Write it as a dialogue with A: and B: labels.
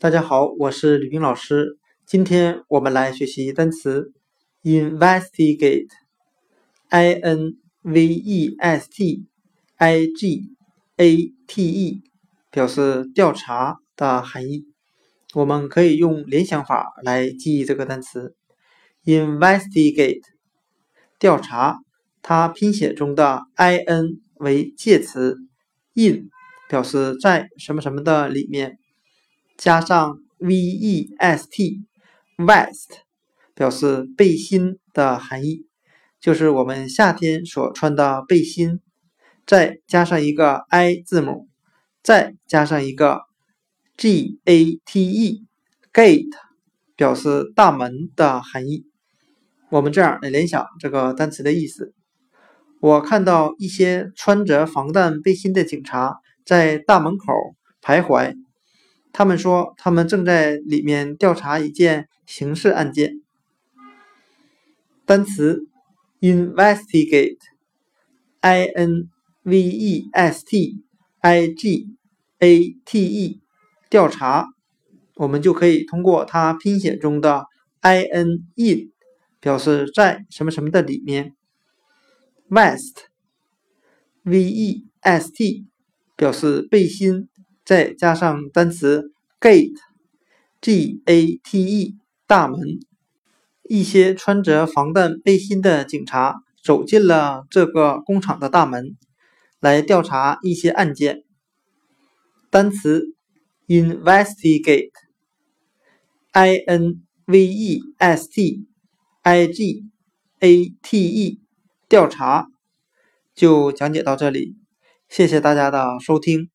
A: 大家好，我是吕冰老师。今天我们来学习单词 investigate，i n v e s t i g a t e，表示调查的含义。我们可以用联想法来记忆这个单词 investigate，调查。它拼写中的 i n 为介词，in 表示在什么什么的里面。加上 vest，vest 表示背心的含义，就是我们夏天所穿的背心。再加上一个 i 字母，再加上一个 gate，gate 表示大门的含义。我们这样来联想这个单词的意思：我看到一些穿着防弹背心的警察在大门口徘徊。他们说，他们正在里面调查一件刑事案件。单词 investigate，i n v e s t i g a t e，调查。我们就可以通过它拼写中的 i n in 表示在什么什么的里面。vest，v e s t 表示背心。再加上单词 gate，g a t e，大门。一些穿着防弹背心的警察走进了这个工厂的大门，来调查一些案件。单词 investigate，i n v e s t i g a t e，调查。就讲解到这里，谢谢大家的收听。